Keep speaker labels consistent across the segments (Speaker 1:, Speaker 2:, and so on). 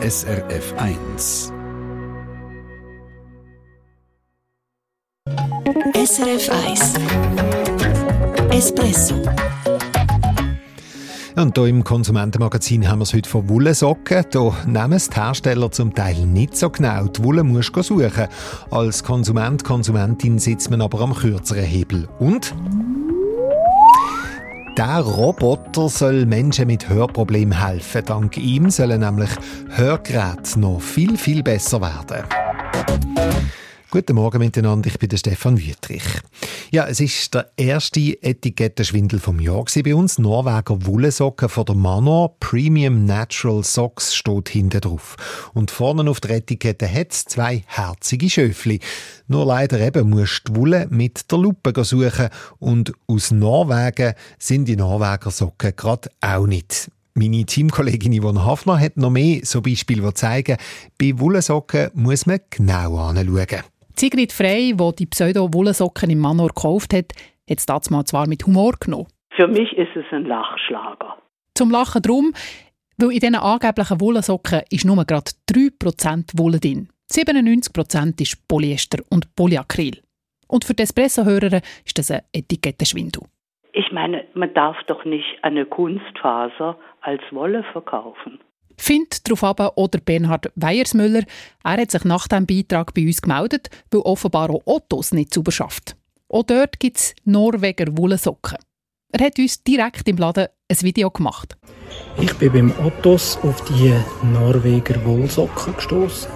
Speaker 1: SRF 1.
Speaker 2: SRF 1 Espresso
Speaker 3: und hier im Konsumentenmagazin haben wir es heute von Wollsocken. Hier nehmen es die Hersteller zum Teil nicht so genau. Die Wolle musst du suchen. Als Konsument, Konsumentin sitzt man aber am kürzeren Hebel. Und der Roboter soll Menschen mit Hörproblemen helfen. Dank ihm sollen nämlich Hörgeräte noch viel, viel besser werden. Guten Morgen miteinander, ich bin der Stefan Wüttrich. Ja, es ist der erste Etikettenschwindel vom Jahr bei uns. Norweger Wollsocken von der Manor Premium Natural Socks steht hinten drauf. Und vorne auf der Etikette hat es zwei herzige Schöfli. Nur leider eben musst du die Wolle mit der Lupe suchen und aus Norwegen sind die Norweger Socken gerade auch nicht. Meine Teamkollegin Yvonne Hafner hat noch mehr so Beispiele, die zeigen, bei Wollsocken muss man genau anschauen.
Speaker 4: Sigrid Frey, die die Pseudo-Wollensocken im Manor gekauft hat, hat es das mal zwar mit Humor genommen.
Speaker 5: Für mich ist es ein Lachschlager.
Speaker 4: Zum Lachen drum, weil in diesen angeblichen Wollensocken ist nur gerade 3% Wolle drin. 97% ist Polyester und Polyacryl. Und für die Espresso-Hörer ist das ein Etikettenschwindel.
Speaker 5: Ich meine, man darf doch nicht eine Kunstfaser als Wolle verkaufen.
Speaker 4: Findet darauf aber auch der Bernhard Weiersmüller. Er hat sich nach diesem Beitrag bei uns gemeldet, weil offenbar auch Ottos nicht sauber schafft. Auch dort gibt es Norweger Wollsocken. Er hat uns direkt im Laden ein Video gemacht.
Speaker 6: Ich bin beim Ottos auf die Norweger Wollsocken gestoßen.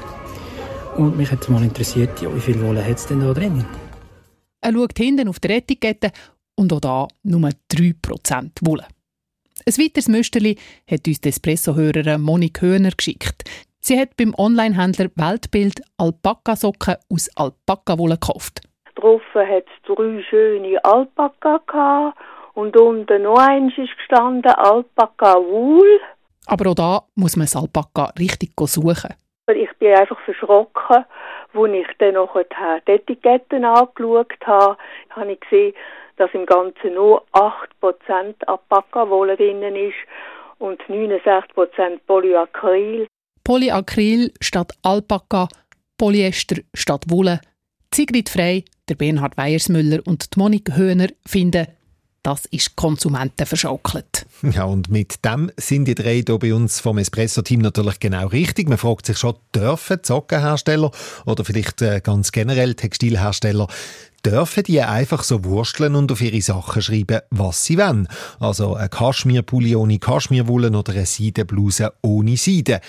Speaker 6: Und mich hat mal interessiert, ja, wie viel Wolle hat es denn da drin?
Speaker 4: Er schaut hinten auf der Etikette und auch da nur 3% Wolle. Ein weiteres Müsterli hat uns die Espresso-Hörerin Monique Höhner geschickt. Sie hat beim Onlinehändler Weltbild Alpaka-Socken aus Alpaka-Wolle gekauft.
Speaker 5: Drauf hat es drei schöne Alpaka und unten noch eins ist gestanden Alpaka-Wool.
Speaker 4: Aber auch da muss man das Alpaka richtig suchen.
Speaker 5: Ich bin einfach verschrocken, als ich dann noch die Etiketten angeschaut habe, habe ich gesehen, dass im Ganzen nur 8% Alpaka-Wolle drin ist und 69% Polyacryl.
Speaker 4: Polyacryl statt Alpaka, Polyester statt Wolle. Sigrid Frey, der Bernhard Weiersmüller und die Monika Höhner finden, das ist Konsumenten verschaukelt.
Speaker 3: Ja, und mit dem sind die drei hier bei uns vom Espresso-Team natürlich genau richtig. Man fragt sich schon, dürfen Sockenhersteller oder vielleicht äh, ganz generell Textilhersteller dürfen die einfach so wursteln und auf ihre Sachen schreiben, was sie wollen. Also ein Kaschmirpulli ohne Kaschmirwolle oder eine Seidenbluse ohne Seide.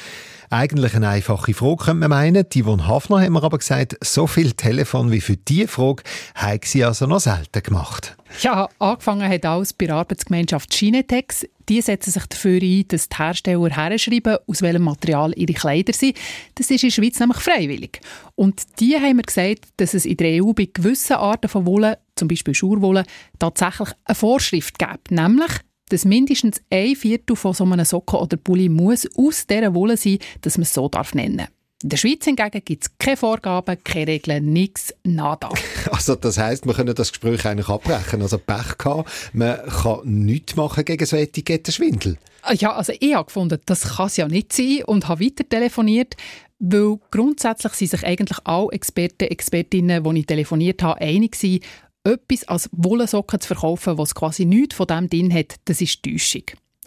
Speaker 3: Eigentlich eine einfache Frage, könnte man meinen. Die von Hafner haben mir aber gesagt, so viel Telefon wie für diese Frage haben sie also noch selten gemacht.
Speaker 4: Ja, angefangen hat alles bei der Arbeitsgemeinschaft Schinetex. Die setzen sich dafür ein, dass die Hersteller herschreiben, aus welchem Material ihre Kleider sind. Das ist in der Schweiz nämlich freiwillig. Und die haben mir gesagt, dass es in der EU bei gewissen Arten von Wolle, zum Beispiel Schurwolle, tatsächlich eine Vorschrift gibt. Nämlich, dass mindestens ein Viertel von so einem Socken oder Pulli muss aus dieser Wolle sein, dass man es so darf nennen. In der Schweiz hingegen gibt es keine Vorgaben, keine Regeln, nichts, nada.
Speaker 3: Also das heisst, wir können das Gespräch eigentlich abbrechen. Also Pech gehabt, man kann nichts machen gegen so Etikettenschwindel.
Speaker 4: Ah, ja, also ich habe gefunden, das kann es ja nicht sein und habe weiter telefoniert, weil grundsätzlich sind sich eigentlich alle Experten, Expertinnen, die ich telefoniert habe, einig waren, etwas als Wollsocken zu verkaufen, was quasi nichts von dem drin hat, das ist Täuschung.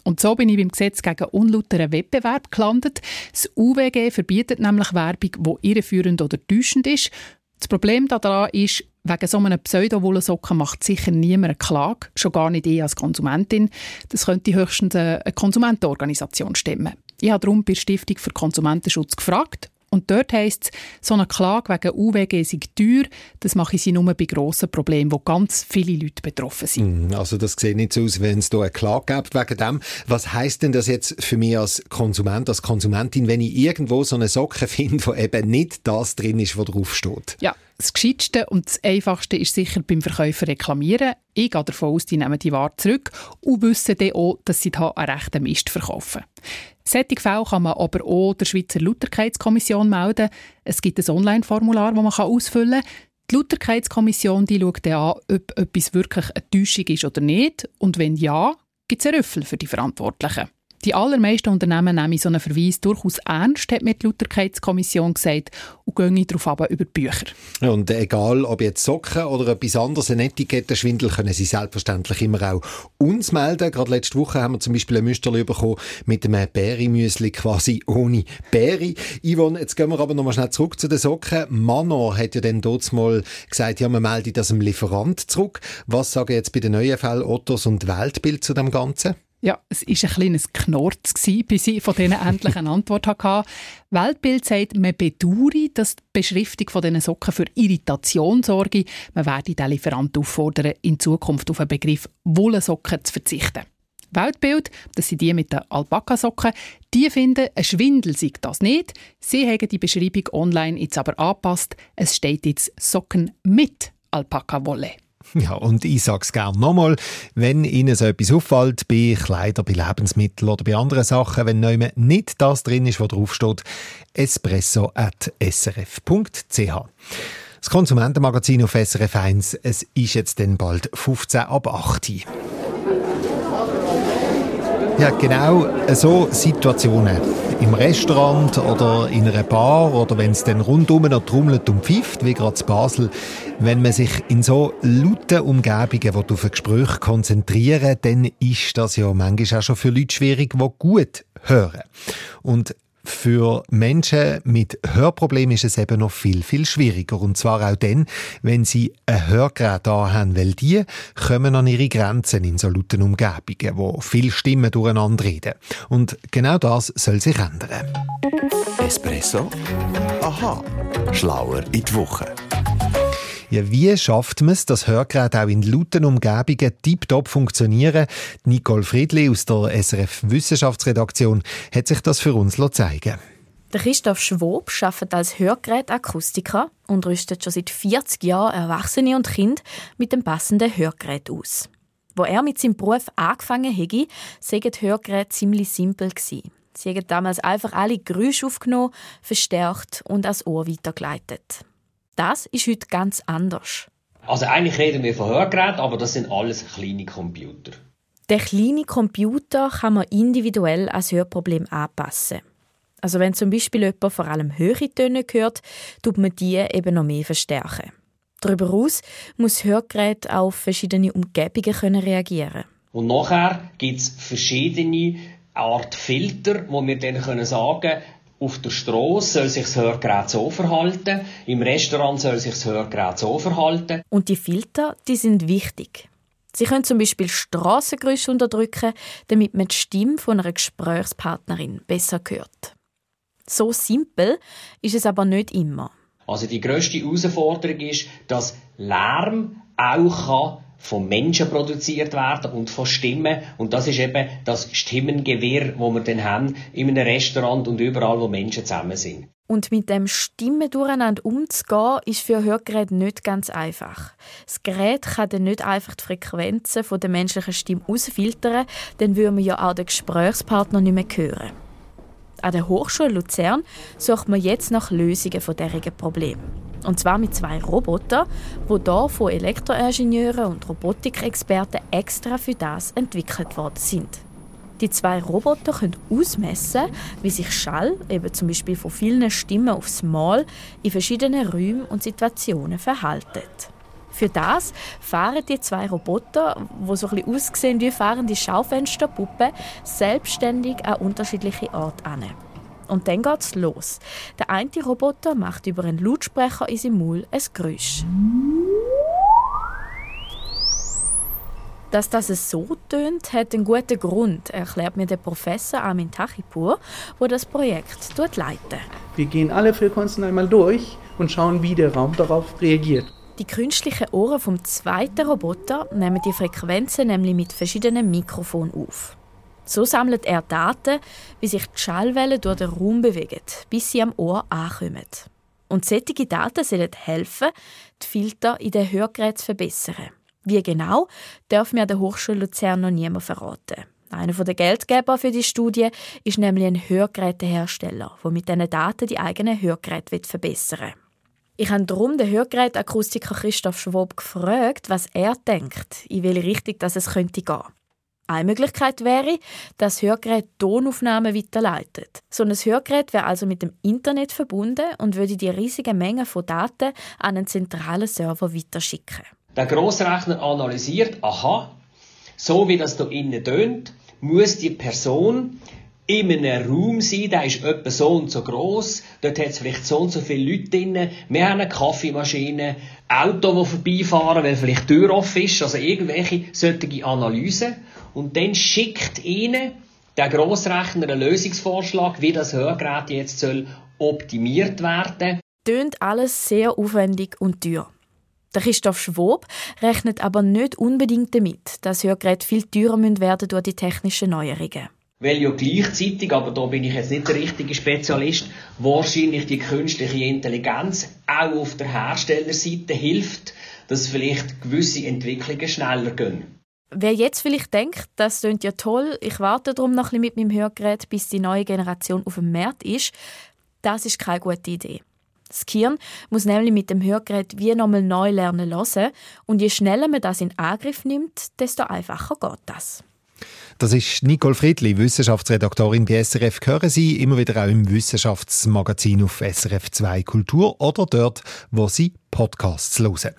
Speaker 4: Und so bin ich beim Gesetz gegen unlauteren Wettbewerb gelandet. Das UWG verbietet nämlich Werbung, die irreführend oder täuschend ist. Das Problem daran ist, wegen so einem Pseudo-Wollsocken macht sicher niemand eine Klage, schon gar nicht ich als Konsumentin. Das könnte höchstens eine Konsumentenorganisation stemmen. Ich habe darum bei der Stiftung für Konsumentenschutz gefragt und dort heisst es, so eine Klage wegen UWG sei teuer, das mache sie nur bei grossen Problemen, wo ganz viele Leute betroffen sind.
Speaker 3: Mm, also das sieht nicht so aus, wenn es da eine Klage gibt wegen dem. Was heisst denn das jetzt für mich als Konsument, als Konsumentin, wenn ich irgendwo so eine Socke finde, wo eben nicht das drin ist, was drauf steht?
Speaker 4: Ja, das Gescheitste und das Einfachste ist sicher beim Verkäufer reklamieren. Ich gehe davon aus, die nehmen die Ware zurück und wissen dann auch, dass sie da einen rechten Mist verkaufen. Solche Fälle kann man aber auch der Schweizer Lauterkeitskommission melden. Es gibt ein Online-Formular, das man ausfüllen kann. Die Lauterkeitskommission schaut dann an, ob etwas wirklich eine Täuschung ist oder nicht. Und wenn ja, gibt es einen Rüffel für die Verantwortlichen. Die allermeisten Unternehmen nehmen so einen Verweis durchaus ernst, hat mir die Lauterkeitskommission gesagt, und gehen darauf ab über die Bücher.
Speaker 3: Und egal, ob jetzt Socken oder etwas anderes, ein Etikettenschwindel, können Sie selbstverständlich immer auch uns melden. Gerade letzte Woche haben wir zum Beispiel ein Müsterli bekommen mit einem Bäri-Müsli quasi ohne Bäri. Yvonne, jetzt gehen wir aber nochmal schnell zurück zu den Socken. Manor hat ja dann dort mal gesagt, ja, man meldet das dem Lieferant zurück. Was sagen jetzt bei den neuen Fällen Ottos und Weltbild zu dem Ganzen?
Speaker 4: Ja, es war ein kleines Knorz, bis ich von denen endlich eine Antwort hatte. Weltbild sagt, man bedauere, dass die Beschriftung von diesen Socken für Irritation sorge. Man werde den Lieferanten auffordern, in Zukunft auf den Begriff Wollsocken zu verzichten. Weltbild, das sind die mit den Alpaka-Socken, die finden, ein Schwindel sei das nicht. Sie haben die Beschreibung online jetzt aber angepasst. Es steht jetzt Socken mit Alpaka-Wolle.
Speaker 3: Ja, und ich sage es gerne nochmal, wenn Ihnen so etwas auffällt, bei Kleidern, bei Lebensmitteln oder bei anderen Sachen, wenn nicht das drin ist, was draufsteht, espresso.srf.ch. Das Konsumentenmagazin auf SRF 1, es ist jetzt dann bald 15 ab 8 Ja, genau so Situationen im Restaurant oder in einer Bar oder wenn es dann rundum noch trommelt und pfeift, wie gerade in Basel, wenn man sich in so lauten Umgebungen auf ein Gespräch konzentrieren dann ist das ja manchmal auch schon für Leute schwierig, die gut hören. Und für Menschen mit Hörproblemen ist es eben noch viel, viel schwieriger. Und zwar auch dann, wenn sie ein Hörgerät haben, weil die kommen an ihre Grenzen in so lauten Umgebungen, wo viele Stimmen durcheinander reden. Und genau das soll sich ändern.
Speaker 1: Espresso? Aha. Schlauer in die Woche.
Speaker 3: Ja, wie schafft man es, dass Hörgeräte auch in lauten Umgebungen tiptop funktionieren? Nicole Friedli aus der SRF Wissenschaftsredaktion hat sich das für uns zeigen
Speaker 2: der Christoph Schwob arbeitet als Hörgerätakustiker und rüstet schon seit 40 Jahren Erwachsene und Kinder mit dem passenden Hörgerät aus. Wo er mit seinem Beruf angefangen hätte, seien die Hörgeräte ziemlich simpel gewesen. Sie haben damals einfach alle Geräusche aufgenommen, verstärkt und ans Ohr weitergeleitet. Das ist heute ganz anders.
Speaker 7: Also eigentlich reden wir von Hörgeräten, aber das sind alles kleine Computer.
Speaker 2: Der kleine Computer kann man individuell als Hörproblem anpassen. Also wenn zum Beispiel jemand vor allem höhere Töne hört, tut man die eben noch mehr verstärken. Darüber hinaus muss das Hörgerät auf verschiedene Umgebungen können reagieren
Speaker 7: Und nachher gibt es verschiedene Art Filter, wo wir dann können sagen auf der Straße soll sich das Hörgerät so verhalten, im Restaurant soll sich das Hörgerät so verhalten.
Speaker 2: Und die Filter, die sind wichtig. Sie können zum Beispiel Strassengeräusche unterdrücken, damit man die Stimme von einer Gesprächspartnerin besser hört. So simpel ist es aber nicht immer.
Speaker 7: Also die größte Herausforderung ist, dass Lärm auch kann von Menschen produziert werden und von Stimmen. Und das ist eben das Stimmengewirr, wo wir dann haben in einem Restaurant und überall, wo Menschen zusammen sind.
Speaker 2: Und mit dem Stimmen durcheinander umzugehen, ist für Hörgeräte nicht ganz einfach. Das Gerät kann dann nicht einfach die Frequenzen der menschlichen Stimme ausfiltern, dann würden wir ja auch den Gesprächspartner nicht mehr hören. An der Hochschule Luzern sucht man jetzt nach Lösungen von diesen Problemen. Und zwar mit zwei Robotern, die hier von Elektroingenieuren und Robotikexperten extra für das entwickelt worden sind. Die zwei Roboter können ausmessen, wie sich Schall, eben zum Beispiel von vielen Stimmen aufs Mal, in verschiedenen Räumen und Situationen verhaltet. Für das fahren die zwei Roboter, wo so ein aussehen wie fahrende Schaufensterpuppen, selbstständig an unterschiedliche Orte an. Und dann geht's los. Der eine Roboter macht über einen Lautsprecher in seinem Maul ein Geräusch. Dass das so tönt, hat einen guten Grund, erklärt mir der Professor Armin Tachipur, wo das Projekt leitet.
Speaker 8: Wir gehen alle Frequenzen einmal durch und schauen, wie der Raum darauf reagiert.
Speaker 2: Die künstlichen Ohren vom zweiten Roboter nehmen die Frequenzen nämlich mit verschiedenen Mikrofonen auf. So sammelt er Daten, wie sich die Schallwellen durch den Raum bewegen, bis sie am Ohr ankommen. Und solche Daten sollen helfen, die Filter in den Hörgeräten zu verbessern. Wie genau, darf mir der Hochschule Luzern noch niemand verraten. Einer der Geldgeber für die Studie ist nämlich ein Hörgerätehersteller, der mit diesen Daten die eigenen Hörgeräte verbessern will. Ich habe darum den Hörgerätakustiker Christoph Schwab gefragt, was er denkt, in welche Richtung es könnte gehen. Eine Möglichkeit wäre, dass Hörgerät Tonaufnahmen weiterleitet. So ein Hörgerät wäre also mit dem Internet verbunden und würde die riesige Menge von Daten an einen zentralen Server weiterschicken.
Speaker 7: Der Grossrechner analysiert, aha, so wie das hier innen tönt, muss die Person in einem Raum sein, der ist etwa so und so groß. Dort hat es vielleicht so und so viele Leute drin. Wir haben eine Kaffeemaschine, Auto, die vorbeifahren, weil vielleicht die Tür offen ist. Also irgendwelche solche Analysen. Und dann schickt ihnen der Grossrechner einen Lösungsvorschlag, wie das Hörgerät jetzt soll optimiert werden.
Speaker 2: Tönt alles sehr aufwendig und teuer. Der Christoph Schwob rechnet aber nicht unbedingt damit, dass Hörgeräte viel teurer werden durch die technischen Neuerungen.
Speaker 7: Weil ja gleichzeitig, aber da bin ich jetzt nicht der richtige Spezialist, wahrscheinlich die künstliche Intelligenz auch auf der Herstellerseite hilft, dass vielleicht gewisse Entwicklungen schneller gehen.
Speaker 2: Wer jetzt vielleicht denkt, das klingt ja toll, ich warte darum noch ein bisschen mit meinem Hörgerät, bis die neue Generation auf dem Markt ist, das ist keine gute Idee. Das Gehirn muss nämlich mit dem Hörgerät wie nochmal neu lernen hören und je schneller man das in Angriff nimmt, desto einfacher geht das.
Speaker 3: Das ist Nicole Friedli, Wissenschaftsredaktorin bei SRF. Hören Sie immer wieder auch im Wissenschaftsmagazin auf SRF 2 Kultur oder dort, wo Sie Podcasts hören.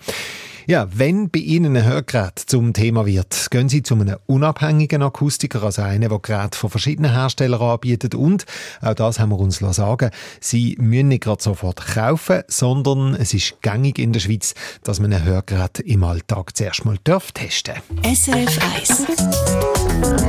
Speaker 3: Ja, wenn bei Ihnen ein Hörgerät zum Thema wird, gehen Sie zu einem unabhängigen Akustiker, also einen, der Geräte von verschiedenen Herstellern anbietet. Und, auch das haben wir uns sagen Sie müssen nicht gerade sofort kaufen, sondern es ist gängig in der Schweiz, dass man ein Hörgerät im Alltag zuerst mal darf testen
Speaker 9: SRF 1